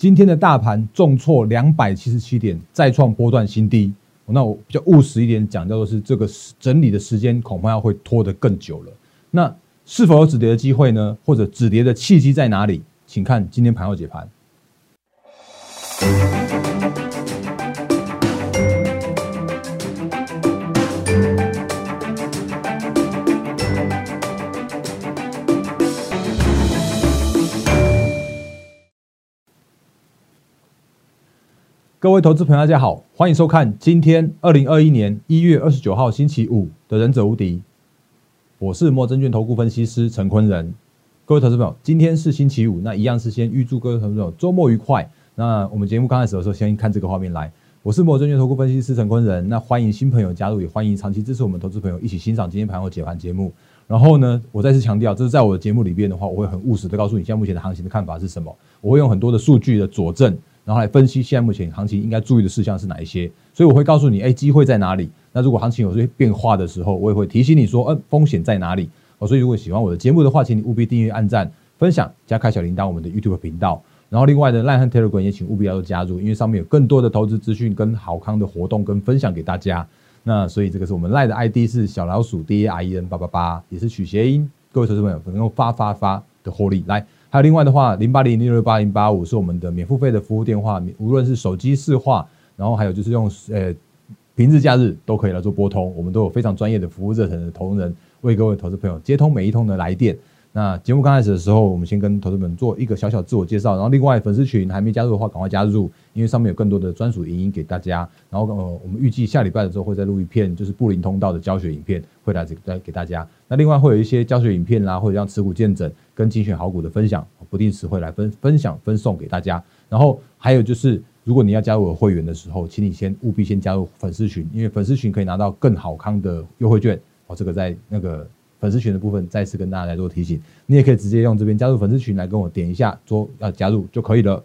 今天的大盘重挫两百七十七点，再创波段新低。那我比较务实一点讲，叫做是这个整理的时间恐怕要会拖得更久了。那是否有止跌的机会呢？或者止跌的契机在哪里？请看今天盘后解盘。各位投资朋友，大家好，欢迎收看今天二零二一年一月二十九号星期五的《忍者无敌》，我是莫证券投顾分析师陈坤仁。各位投资朋友，今天是星期五，那一样是先预祝各位投资朋友周末愉快。那我们节目刚开始的时候，先看这个画面来。我是莫证券投顾分析师陈坤仁，那欢迎新朋友加入，也欢迎长期支持我们投资朋友一起欣赏今天盘后解盘节目。然后呢，我再次强调，这是在我的节目里边的话，我会很务实的告诉你，现在目前的行情的看法是什么。我会用很多的数据的佐证。然后来分析现在目前行情应该注意的事项是哪一些，所以我会告诉你，哎，机会在哪里？那如果行情有些变化的时候，我也会提醒你说，嗯，风险在哪里？哦，所以如果喜欢我的节目的话，请你务必订阅、按赞、分享、加开小铃铛，我们的 YouTube 频道。然后另外的 Line 和 Telegram 也请务必要加入，因为上面有更多的投资资讯跟好康的活动跟分享给大家。那所以这个是我们 Line 的 ID 是小老鼠 D A R E N 八八八，也是取谐音。各位投资朋友能够发发发的获利来。还有另外的话，零八零六六八零八五是我们的免付费的服务电话，无论是手机视话，然后还有就是用呃平日假日都可以来做拨通，我们都有非常专业的服务热忱的同仁为各位投资朋友接通每一通的来电。那节目刚开始的时候，我们先跟投资们做一个小小自我介绍，然后另外粉丝群还没加入的话，赶快加入，因为上面有更多的专属影音给大家。然后呃，我们预计下礼拜的时候会再录一片，就是布林通道的教学影片，会来再给大家。那另外会有一些教学影片啦，或者像持股见证跟精选好股的分享，不定时会来分分享分送给大家。然后还有就是，如果你要加入我会员的时候，请你先务必先加入粉丝群，因为粉丝群可以拿到更好康的优惠券。哦，这个在那个。粉丝群的部分再次跟大家来做提醒，你也可以直接用这边加入粉丝群来跟我点一下，说要加入就可以了。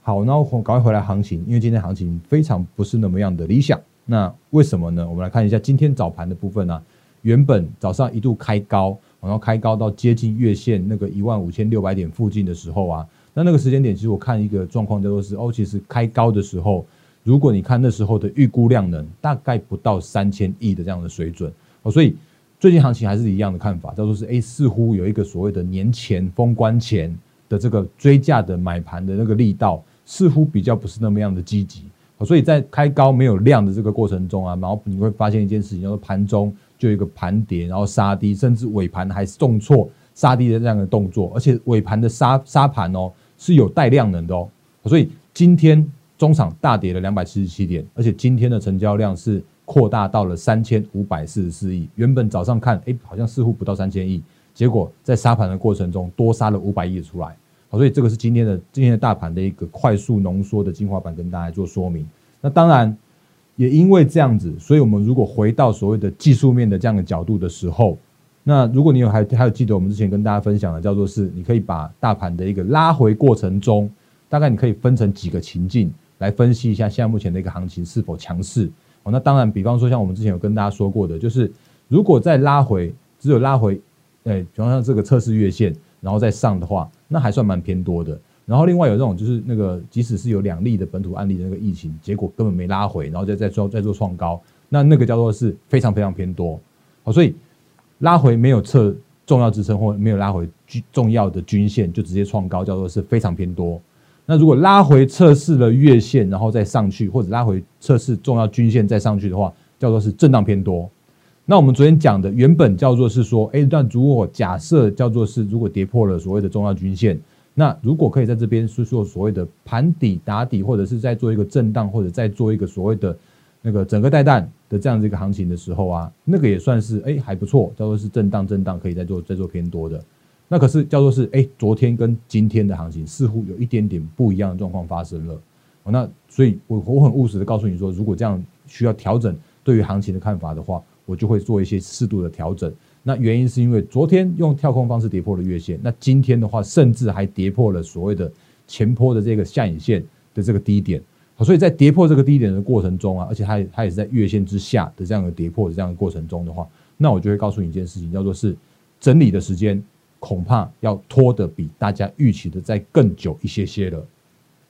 好，那我赶快回来行情，因为今天行情非常不是那么样的理想。那为什么呢？我们来看一下今天早盘的部分呢。原本早上一度开高，然后开高到接近月线那个一万五千六百点附近的时候啊，那那个时间点其实我看一个状况叫做是哦，其实开高的时候，如果你看那时候的预估量能，大概不到三千亿的这样的水准哦，所以。最近行情还是一样的看法，叫做是哎，似乎有一个所谓的年前封关前的这个追价的买盘的那个力道，似乎比较不是那么样的积极。所以在开高没有量的这个过程中啊，然后你会发现一件事情，叫做盘中就有一个盘跌，然后杀低，甚至尾盘还是重挫杀低的这样的动作，而且尾盘的杀杀盘哦是有带量能的哦。所以今天中场大跌了两百七十七点，而且今天的成交量是。扩大到了三千五百四十四亿，原本早上看，哎，好像似乎不到三千亿，结果在杀盘的过程中多杀了五百亿出来，好，所以这个是今天的今天的大盘的一个快速浓缩的精华版，跟大家做说明。那当然也因为这样子，所以我们如果回到所谓的技术面的这样的角度的时候，那如果你有还还有记得我们之前跟大家分享的，叫做是你可以把大盘的一个拉回过程中，大概你可以分成几个情境来分析一下现在目前的一个行情是否强势。哦，那当然，比方说像我们之前有跟大家说过的，就是如果再拉回，只有拉回，哎，比方像这个测试月线，然后再上的话，那还算蛮偏多的。然后另外有这种就是那个，即使是有两例的本土案例的那个疫情，结果根本没拉回，然后再再做再做创高，那那个叫做是非常非常偏多。好，所以拉回没有测重要支撑或没有拉回重要的均线，就直接创高，叫做是非常偏多。那如果拉回测试了月线，然后再上去，或者拉回测试重要均线再上去的话，叫做是震荡偏多。那我们昨天讲的原本叫做是说，哎，但如果假设叫做是如果跌破了所谓的重要均线，那如果可以在这边是做所谓的盘底打底，或者是在做一个震荡，或者再做一个所谓的那个整个带弹的这样的一个行情的时候啊，那个也算是哎还不错，叫做是震荡震荡可以再做再做偏多的。那可是叫做是哎，昨天跟今天的行情似乎有一点点不一样的状况发生了。那所以，我我很务实的告诉你说，如果这样需要调整对于行情的看法的话，我就会做一些适度的调整。那原因是因为昨天用跳空方式跌破了月线，那今天的话甚至还跌破了所谓的前坡的这个下影线的这个低点。所以在跌破这个低点的过程中啊，而且它也它也是在月线之下的这样的跌破的这样的过程中的话，那我就会告诉你一件事情，叫做是整理的时间。恐怕要拖得比大家预期的再更久一些些了，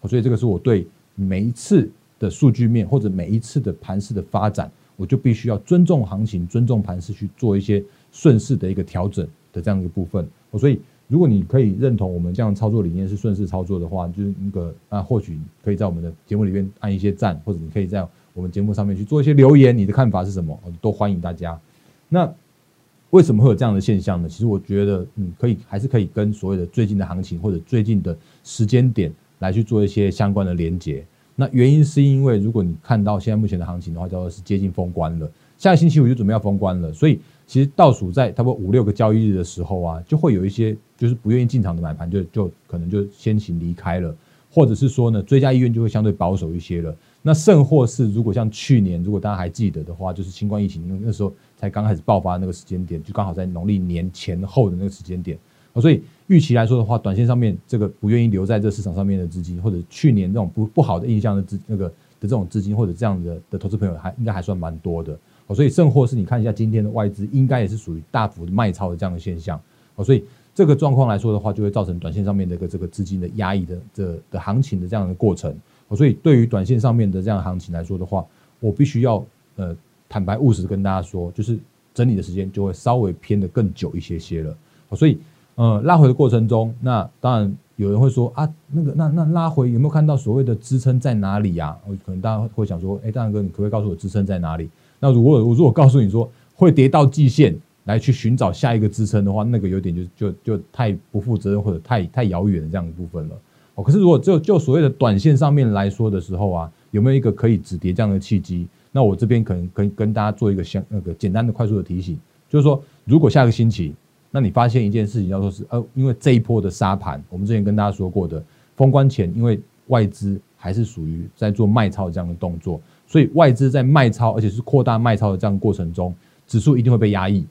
所以这个是我对每一次的数据面或者每一次的盘势的发展，我就必须要尊重行情、尊重盘势去做一些顺势的一个调整的这样一个部分。所以，如果你可以认同我们这样操作理念是顺势操作的话，就是那个啊，或许可以在我们的节目里面按一些赞，或者你可以在我们节目上面去做一些留言，你的看法是什么？都欢迎大家。那为什么会有这样的现象呢？其实我觉得，嗯，可以还是可以跟所谓的最近的行情或者最近的时间点来去做一些相关的连接。那原因是因为，如果你看到现在目前的行情的话，叫做是接近封关了，下个星期五就准备要封关了，所以其实倒数在差不多五六个交易日的时候啊，就会有一些就是不愿意进场的买盘就就可能就先行离开了，或者是说呢，追加意愿就会相对保守一些了。那甚或是如果像去年，如果大家还记得的话，就是新冠疫情那时候才刚开始爆发那个时间点，就刚好在农历年前后的那个时间点，所以预期来说的话，短线上面这个不愿意留在这市场上面的资金，或者去年这种不不好的印象的资那个的这种资金，或者这样的的投资朋友，还应该还算蛮多的。所以甚或是你看一下今天的外资，应该也是属于大幅的卖超的这样的现象。所以这个状况来说的话，就会造成短线上面的一个这个资金的压抑的的的行情的这样的过程。所以，对于短线上面的这样行情来说的话，我必须要呃坦白务实跟大家说，就是整理的时间就会稍微偏的更久一些些了。所以，呃，拉回的过程中，那当然有人会说啊，那个那那拉回有没有看到所谓的支撑在哪里呀？可能大家会想说，哎，大哥，你可不可以告诉我支撑在哪里？那如果我如果告诉你说会跌到季线来去寻找下一个支撑的话，那个有点就就就太不负责任或者太太遥远的这样的部分了。哦，可是如果就就所谓的短线上面来说的时候啊，有没有一个可以止跌这样的契机？那我这边可能跟跟大家做一个相那个简单的快速的提醒，就是说，如果下个星期，那你发现一件事情，叫做是呃，因为这一波的沙盘，我们之前跟大家说过的，封关前，因为外资还是属于在做卖超这样的动作，所以外资在卖超，而且是扩大卖超的这样过程中，指数一定会被压抑。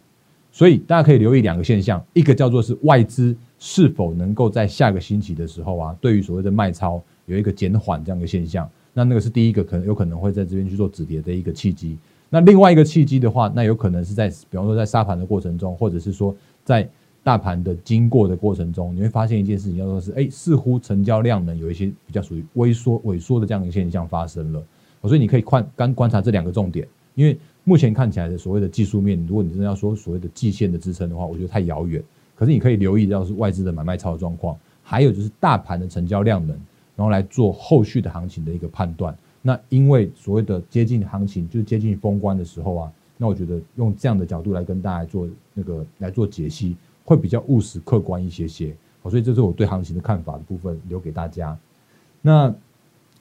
所以大家可以留意两个现象，一个叫做是外资是否能够在下个星期的时候啊，对于所谓的卖超有一个减缓这样的现象，那那个是第一个可能有可能会在这边去做止跌的一个契机。那另外一个契机的话，那有可能是在比方说在沙盘的过程中，或者是说在大盘的经过的过程中，你会发现一件事情，叫做是哎，似乎成交量呢有一些比较属于微缩萎缩的这样的现象发生了。所以你可以观刚观察这两个重点，因为。目前看起来的所谓的技术面，如果你真的要说所谓的季线的支撑的话，我觉得太遥远。可是你可以留意到是外资的买卖超的状况，还有就是大盘的成交量能，然后来做后续的行情的一个判断。那因为所谓的接近行情，就是接近封关的时候啊，那我觉得用这样的角度来跟大家做那个来做解析，会比较务实客观一些些。所以这是我对行情的看法的部分，留给大家。那。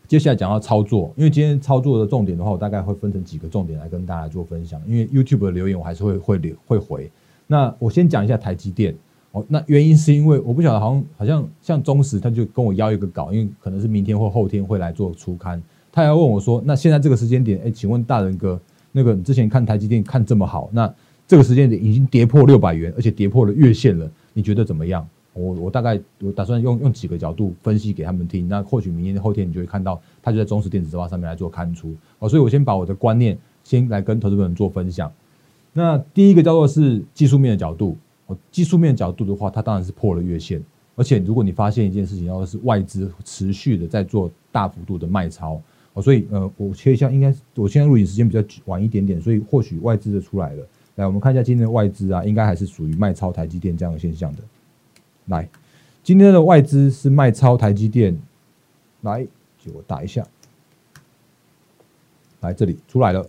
接下来讲到操作，因为今天操作的重点的话，我大概会分成几个重点来跟大家做分享。因为 YouTube 的留言我还是会会留会回。那我先讲一下台积电哦，那原因是因为我不晓得，好像好像像中石他就跟我要一个稿，因为可能是明天或后天会来做初刊，他要问我说，那现在这个时间点，哎，请问大人哥，那个你之前看台积电看这么好，那这个时间点已经跌破六百元，而且跌破了月线了，你觉得怎么样？我我大概我打算用用几个角度分析给他们听，那或许明天后天你就会看到，他就在中石电子日报上面来做刊出哦，所以我先把我的观念先来跟投资人做分享。那第一个叫做是技术面的角度，哦，技术面角度的话，它当然是破了月线，而且如果你发现一件事情，要是外资持续的在做大幅度的卖超哦，所以呃，我切一下，应该我现在录影时间比较晚一点点，所以或许外资的出来了。来，我们看一下今天的外资啊，应该还是属于卖超台积电这样的现象的。来，今天的外资是卖超台积电，来，给我打一下，来这里出来了。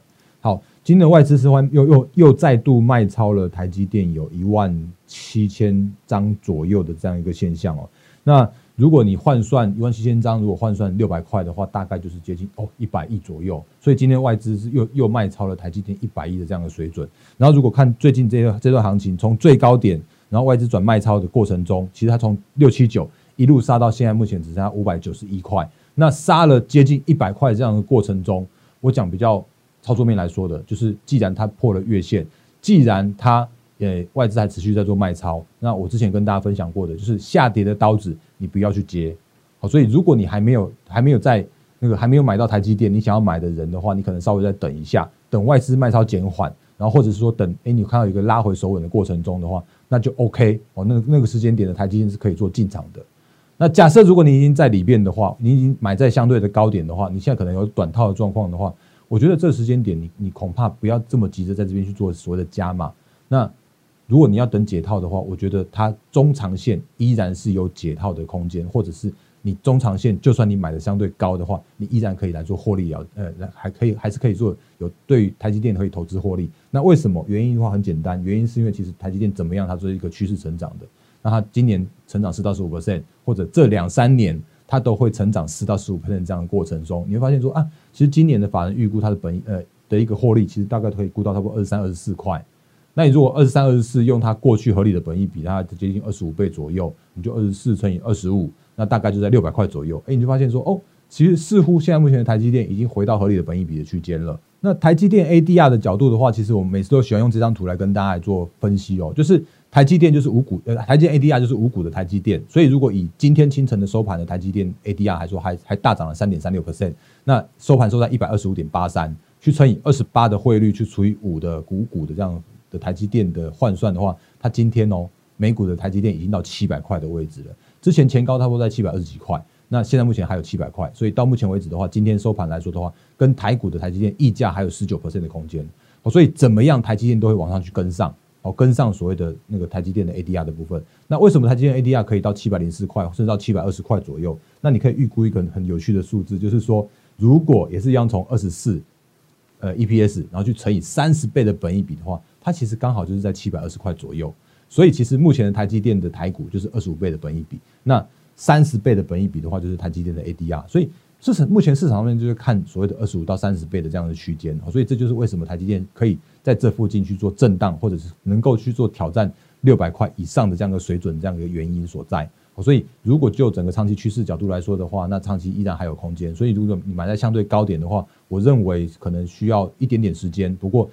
今天的外资是换又又又再度卖超了台积电，有一万七千张左右的这样一个现象哦。那如果你换算一万七千张，如果换算六百块的话，大概就是接近哦一百亿左右。所以今天外资是又又卖超了台积电一百亿的这样的水准。然后如果看最近这个这段行情，从最高点。然后外资转卖超的过程中，其实它从六七九一路杀到现在，目前只剩下五百九十一块。那杀了接近一百块这样的过程中，我讲比较操作面来说的，就是既然它破了月线，既然它呃外资还持续在做卖超，那我之前跟大家分享过的，就是下跌的刀子你不要去接。好，所以如果你还没有还没有在那个还没有买到台积电，你想要买的人的话，你可能稍微再等一下，等外资卖超减缓，然后或者是说等哎你看到一个拉回手稳的过程中的话。那就 OK 哦，那那个时间点的台积电是可以做进场的。那假设如果你已经在里边的话，你已经买在相对的高点的话，你现在可能有短套的状况的话，我觉得这时间点你你恐怕不要这么急着在这边去做所谓的加码。那如果你要等解套的话，我觉得它中长线依然是有解套的空间，或者是你中长线就算你买的相对高的话，你依然可以来做获利了，呃，还可以还是可以做有对于台积电可以投资获利。那为什么？原因的话很简单，原因是因为其实台积电怎么样，它是一个趋势成长的。那它今年成长四到十五 percent，或者这两三年它都会成长四到十五 percent 这样的过程中，你会发现说啊，其实今年的法人预估它的本呃的一个获利，其实大概可以估到差不多二十三、二十四块。那你如果二十三、二十四用它过去合理的本益比，它接近二十五倍左右，你就二十四乘以二十五，那大概就在六百块左右。哎，你就发现说哦，其实似乎现在目前的台积电已经回到合理的本益比的区间了。那台积电 ADR 的角度的话，其实我们每次都喜欢用这张图来跟大家来做分析哦，就是。台积电就是五股，呃，台积 ADR 就是五股的台积电，所以如果以今天清晨的收盘的台积电 ADR 还说，还还大涨了三点三六 percent，那收盘收在一百二十五点八三，去乘以二十八的汇率，去除以五的股股的这样的台积电的换算的话，它今天哦，美股的台积电已经到七百块的位置了，之前前高差不多在七百二十几块，那现在目前还有七百块，所以到目前为止的话，今天收盘来说的话，跟台股的台积电溢价还有十九 percent 的空间，所以怎么样台积电都会往上去跟上。哦，跟上所谓的那个台积电的 ADR 的部分，那为什么台积电 ADR 可以到七百零四块，甚至到七百二十块左右？那你可以预估一个很有趣的数字，就是说，如果也是一样从二十四呃 EPS，然后去乘以三十倍的本益比的话，它其实刚好就是在七百二十块左右。所以其实目前的台积电的台股就是二十五倍的本益比，那三十倍的本益比的话，就是台积电的 ADR。所以市场目前市场上面就是看所谓的二十五到三十倍的这样的区间，所以这就是为什么台积电可以。在这附近去做震荡，或者是能够去做挑战六百块以上的这样的水准，这样一个原因所在。所以，如果就整个长期趋势角度来说的话，那长期依然还有空间。所以，如果你买在相对高点的话，我认为可能需要一点点时间。不过，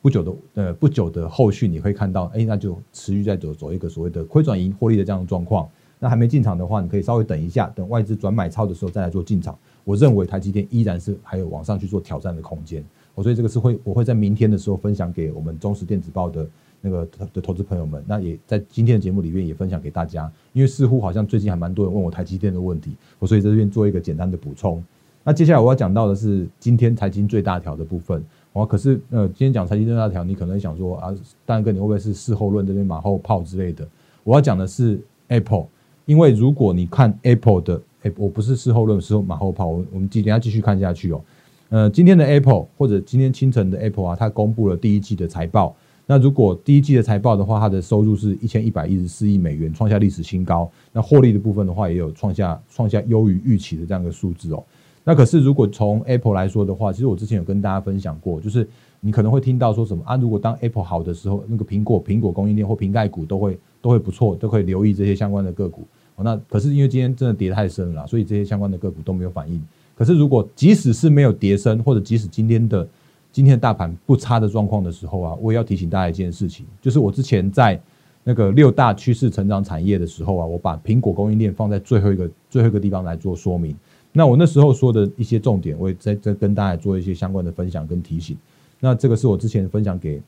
不久的呃不久的后续你会看到，哎，那就持续在走走一个所谓的亏转盈获利的这样的状况。那还没进场的话，你可以稍微等一下，等外资转买超的时候再来做进场。我认为台积电依然是还有往上去做挑战的空间。我所以这个是会我会在明天的时候分享给我们中实电子报的那个的投资朋友们，那也在今天的节目里面也分享给大家，因为似乎好像最近还蛮多人问我台积电的问题，我所以在这边做一个简单的补充。那接下来我要讲到的是今天财经最大条的部分，哦，可是呃今天讲财经最大条，你可能想说啊，大哥你会不会是事后论这边马后炮之类的？我要讲的是 Apple，因为如果你看 Apple 的，哎，我不是事后论，是马后炮，我我们今天要继续看下去哦。呃，今天的 Apple 或者今天清晨的 Apple 啊，它公布了第一季的财报。那如果第一季的财报的话，它的收入是一千一百一十四亿美元，创下历史新高。那获利的部分的话，也有创下创下优于预期的这样一个数字哦。那可是如果从 Apple 来说的话，其实我之前有跟大家分享过，就是你可能会听到说什么啊，如果当 Apple 好的时候，那个苹果苹果供应链或瓶盖股都会都会不错，都可以留意这些相关的个股。那可是因为今天真的跌太深了，所以这些相关的个股都没有反应。可是，如果即使是没有跌升，或者即使今天的今天的大盘不差的状况的时候啊，我也要提醒大家一件事情，就是我之前在那个六大趋势成长产业的时候啊，我把苹果供应链放在最后一个最后一个地方来做说明。那我那时候说的一些重点，我也在在跟大家做一些相关的分享跟提醒。那这个是我之前分享给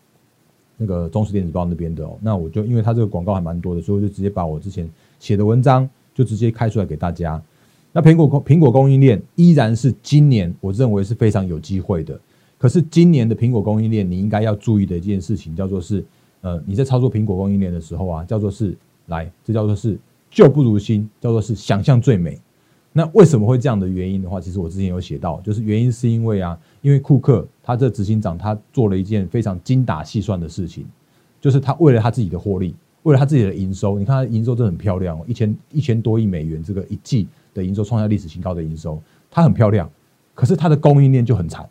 那个中时电子报那边的哦。那我就因为他这个广告还蛮多的，所以我就直接把我之前写的文章就直接开出来给大家。那苹果供苹果供应链依然是今年我认为是非常有机会的。可是今年的苹果供应链，你应该要注意的一件事情，叫做是，呃，你在操作苹果供应链的时候啊，叫做是来，这叫做是旧不如新，叫做是想象最美。那为什么会这样的原因的话，其实我之前有写到，就是原因是因为啊，因为库克他这执行长他做了一件非常精打细算的事情，就是他为了他自己的获利，为了他自己的营收，你看他营收真的很漂亮哦，一千一千多亿美元这个一季。的营收创下历史新高，的营收它很漂亮，可是它的供应链就很惨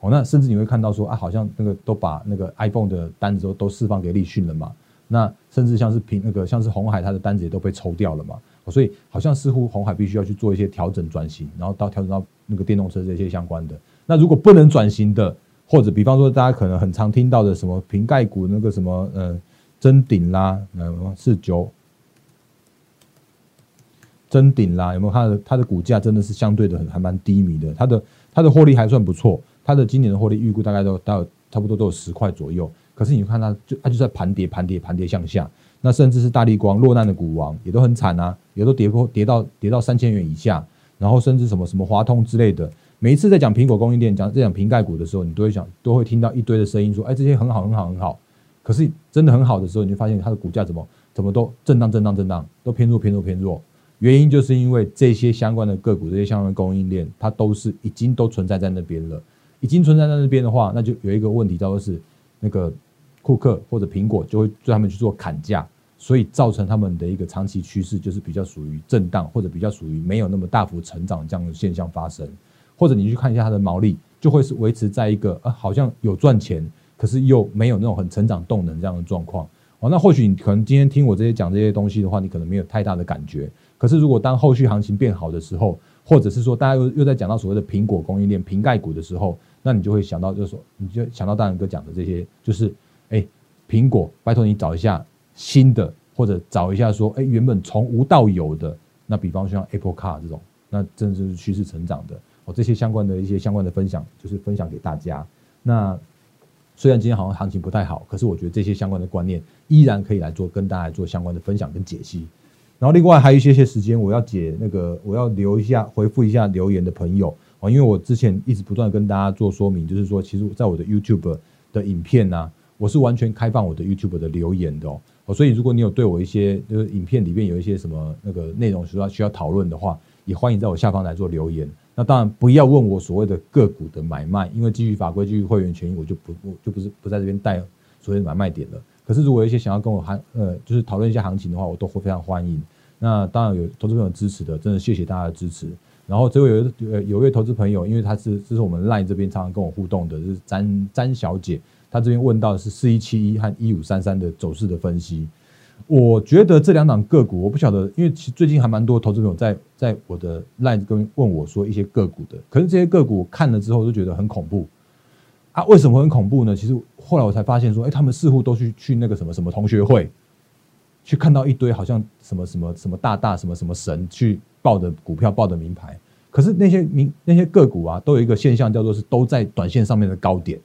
哦。那甚至你会看到说啊，好像那个都把那个 iPhone 的单子都都释放给立讯了嘛。那甚至像是平那个像是红海，它的单子也都被抽掉了嘛。所以好像似乎红海必须要去做一些调整转型，然后到调整到那个电动车这些相关的。那如果不能转型的，或者比方说大家可能很常听到的什么瓶盖股那个什么呃真顶啦，呃四九。真顶啦，有没有？它的它的股价真的是相对的很还蛮低迷的。它的它的获利还算不错，它的今年的获利预估大概都到差不多都有十块左右。可是你看它就它就在盘跌盘跌盘跌向下，那甚至是大力光落难的股王也都很惨啊，也都跌破跌到跌到三千元以下，然后甚至什么什么华通之类的，每一次在讲苹果供应链讲在讲瓶盖股的时候，你都会想都会听到一堆的声音说，哎，这些很好很好很好，可是真的很好的时候，你就发现它的股价怎么怎么都震荡震荡震荡，都偏弱偏弱偏弱。原因就是因为这些相关的个股，这些相关的供应链，它都是已经都存在在那边了。已经存在在那边的话，那就有一个问题，叫做是那个库克或者苹果就会对他们去做砍价，所以造成他们的一个长期趋势就是比较属于震荡，或者比较属于没有那么大幅成长这样的现象发生。或者你去看一下它的毛利，就会是维持在一个呃好像有赚钱，可是又没有那种很成长动能这样的状况。哦，那或许你可能今天听我这些讲这些东西的话，你可能没有太大的感觉。可是，如果当后续行情变好的时候，或者是说大家又又在讲到所谓的苹果供应链瓶盖股的时候，那你就会想到，就是说，你就想到大仁哥讲的这些，就是，哎，苹果，拜托你找一下新的，或者找一下说，哎，原本从无到有的，那比方说像 Apple Car 这种，那真的是趋势成长的，哦，这些相关的一些相关的分享，就是分享给大家。那虽然今天好像行情不太好，可是我觉得这些相关的观念依然可以来做跟大家做相关的分享跟解析。然后另外还有一些些时间，我要解那个，我要留一下回复一下留言的朋友啊，因为我之前一直不断跟大家做说明，就是说，其实在我的 YouTube 的影片呢，我是完全开放我的 YouTube 的留言的哦，所以如果你有对我一些就是影片里面有一些什么那个内容需要需要讨论的话，也欢迎在我下方来做留言。那当然不要问我所谓的个股的买卖，因为基于法规、基于会员权益，我就不我就不是不在这边带所谓的买卖点了。可是，如果有一些想要跟我行呃，就是讨论一下行情的话，我都会非常欢迎。那当然有投资朋友支持的，真的谢谢大家的支持。然后这位有呃有位投资朋友，因为他是这是我们 LINE 这边常常跟我互动的，是詹詹小姐，她这边问到的是四一七一和一五三三的走势的分析。我觉得这两档个股，我不晓得，因为其最近还蛮多投资朋友在在我的 LINE 跟问我说一些个股的，可是这些个股看了之后就觉得很恐怖啊。为什么很恐怖呢？其实后来我才发现说，哎，他们似乎都去去那个什么什么同学会。去看到一堆好像什么什么什么大大什么什么神去报的股票报的名牌，可是那些名那些个股啊，都有一个现象叫做是都在短线上面的高点。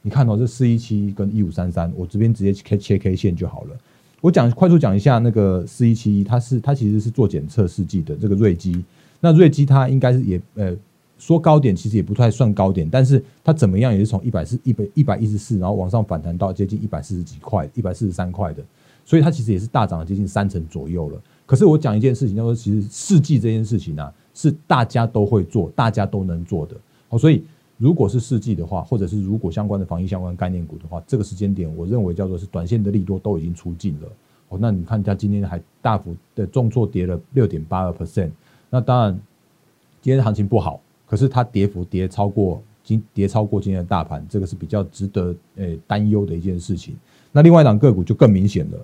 你看到这四一七跟一五三三，我这边直接切切 K 线就好了。我讲快速讲一下那个四一七一，它是它其实是做检测试剂的这个瑞基。那瑞基它应该是也呃说高点其实也不太算高点，但是它怎么样也是从一百四一百一百一十四，然后往上反弹到接近一百四十几块，一百四十三块的。所以它其实也是大涨了接近三成左右了。可是我讲一件事情，叫做其实试剂这件事情呢，是大家都会做，大家都能做的。好，所以如果是试剂的话，或者是如果相关的防疫相关概念股的话，这个时间点，我认为叫做是短线的利多都已经出尽了。哦，那你看它今天还大幅的重挫跌了六点八二 percent。那当然今天行情不好，可是它跌幅跌超过今跌超过今天的大盘，这个是比较值得诶担忧的一件事情。那另外一档个股就更明显了。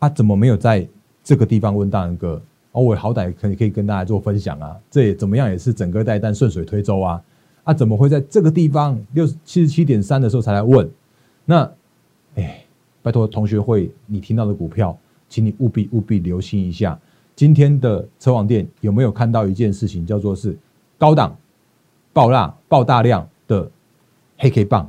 他怎么没有在这个地方问大人哥？哦，我好歹可以可以跟大家做分享啊，这也怎么样也是整个带弹顺水推舟啊！啊，怎么会在这个地方六七十七点三的时候才来问？那，哎，拜托同学会，你听到的股票，请你务必务必留心一下。今天的车网店有没有看到一件事情，叫做是高档爆辣爆大量的黑 K 棒？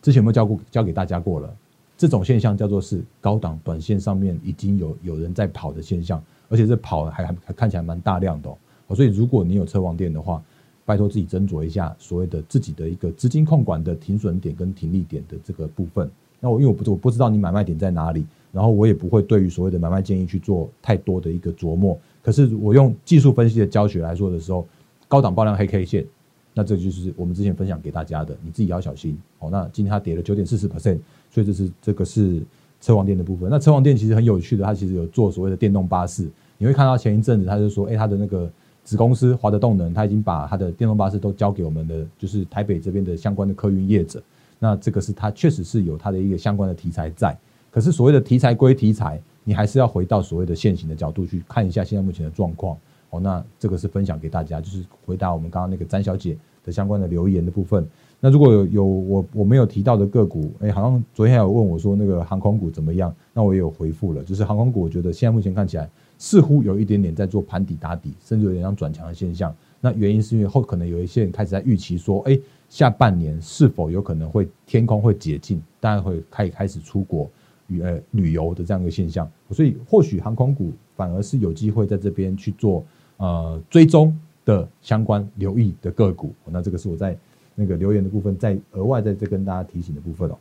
之前有没有教过教给大家过了？这种现象叫做是高档短线上面已经有有人在跑的现象，而且这跑还还看起来蛮大量的哦。所以如果你有车王店的话，拜托自己斟酌一下所谓的自己的一个资金控管的停损点跟停利点的这个部分。那我因为我不我不知道你买卖点在哪里，然后我也不会对于所谓的买卖建议去做太多的一个琢磨。可是我用技术分析的教学来说的时候，高档爆量黑 K 线，那这就是我们之前分享给大家的，你自己要小心哦。那今天它跌了九点四十 percent。所以这是这个是车王店的部分。那车王店其实很有趣的，它其实有做所谓的电动巴士。你会看到前一阵子，他就说，哎，他的那个子公司华德动能，他已经把他的电动巴士都交给我们的，就是台北这边的相关的客运业者。那这个是他确实是有他的一个相关的题材在。可是所谓的题材归题材，你还是要回到所谓的现行的角度去看一下现在目前的状况。哦，那这个是分享给大家，就是回答我们刚刚那个詹小姐的相关的留言的部分。那如果有有我我没有提到的个股，哎，好像昨天有问我说那个航空股怎么样？那我也有回复了，就是航空股，我觉得现在目前看起来似乎有一点点在做盘底打底，甚至有点像转强的现象。那原因是因为后可能有一些人开始在预期说，哎，下半年是否有可能会天空会解禁，大家会开开始出国，旅呃旅游的这样一个现象，所以或许航空股反而是有机会在这边去做呃追踪的相关留意的个股。那这个是我在那个留言的部分，再额外在这跟大家提醒的部分哦。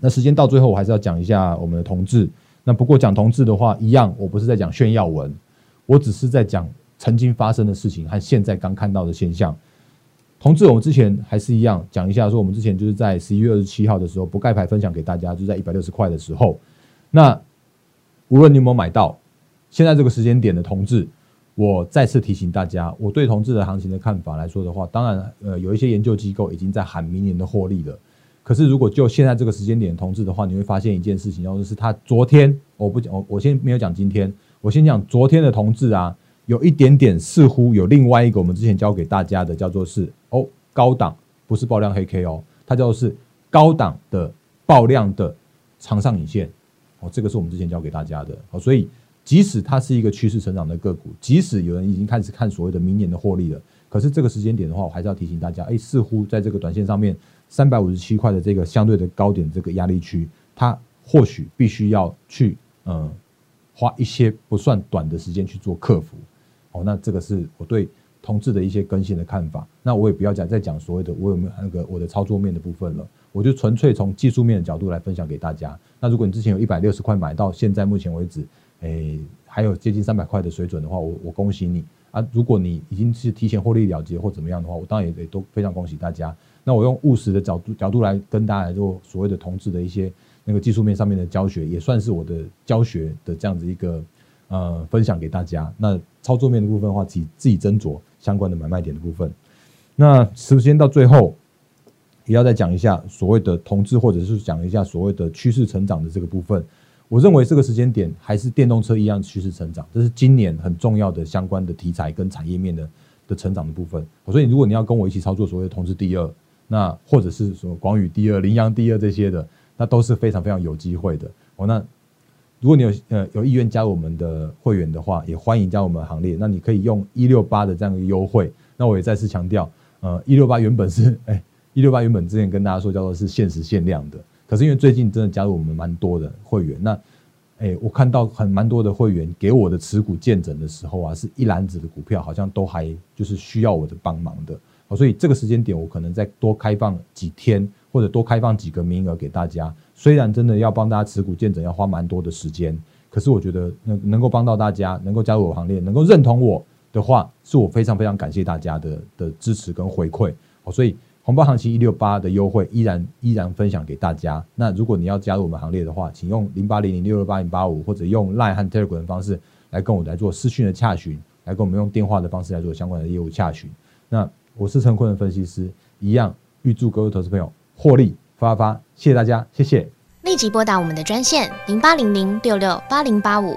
那时间到最后，我还是要讲一下我们的同志。那不过讲同志的话，一样，我不是在讲炫耀文，我只是在讲曾经发生的事情和现在刚看到的现象。同志，我们之前还是一样讲一下，说我们之前就是在十一月二十七号的时候不盖牌分享给大家，就在一百六十块的时候。那无论你有没有买到，现在这个时间点的同志，我再次提醒大家，我对同志的行情的看法来说的话，当然，呃，有一些研究机构已经在喊明年的获利了。可是如果就现在这个时间点同志的话，你会发现一件事情，就是他昨天，我不讲，我我先没有讲今天，我先讲昨天的同志啊。有一点点似乎有另外一个我们之前教给大家的叫做是哦高档不是爆量黑 K 哦，它叫做是高档的爆量的长上影线哦，这个是我们之前教给大家的哦，所以即使它是一个趋势成长的个股，即使有人已经开始看所谓的明年的获利了，可是这个时间点的话，我还是要提醒大家，哎，似乎在这个短线上面三百五十七块的这个相对的高点这个压力区，它或许必须要去嗯花一些不算短的时间去做克服。哦，那这个是我对同志的一些更新的看法。那我也不要讲再讲所谓的我有没有那个我的操作面的部分了，我就纯粹从技术面的角度来分享给大家。那如果你之前有一百六十块买到现在目前为止，诶还有接近三百块的水准的话，我我恭喜你啊！如果你已经是提前获利了结或怎么样的话，我当然也也都非常恭喜大家。那我用务实的角度角度来跟大家来做所谓的同志的一些那个技术面上面的教学，也算是我的教学的这样子一个。呃，分享给大家。那操作面的部分的话，自己自己斟酌相关的买卖点的部分。那时间到最后，也要再讲一下所谓的同质，或者是讲一下所谓的趋势成长的这个部分。我认为这个时间点还是电动车一样趋势成长，这是今年很重要的相关的题材跟产业面的的成长的部分。所以，如果你要跟我一起操作所谓的同质第二，那或者是说广宇第二、羚羊第二这些的，那都是非常非常有机会的。哦，那。如果你有呃有意愿加入我们的会员的话，也欢迎加入我们行列。那你可以用一六八的这样一个优惠。那我也再次强调，呃，一六八原本是哎，一六八原本之前跟大家说叫做是限时限量的。可是因为最近真的加入我们蛮多的会员，那哎，我看到很蛮多的会员给我的持股见证的时候啊，是一篮子的股票，好像都还就是需要我的帮忙的。所以这个时间点我可能再多开放几天，或者多开放几个名额给大家。虽然真的要帮大家持股见证要花蛮多的时间，可是我觉得能能够帮到大家，能够加入我行列，能够认同我的话，是我非常非常感谢大家的的支持跟回馈。好，所以红包行情一六八的优惠依然依然分享给大家。那如果你要加入我们行列的话，请用零八零零六六八零八五或者用 Line 和 Telegram 的方式来跟我来做私讯的洽询，来跟我们用电话的方式来做相关的业务洽询。那我是陈坤的分析师，一样预祝各位投资朋友获利。发发，谢谢大家，谢谢。立即拨打我们的专线零八零零六六八零八五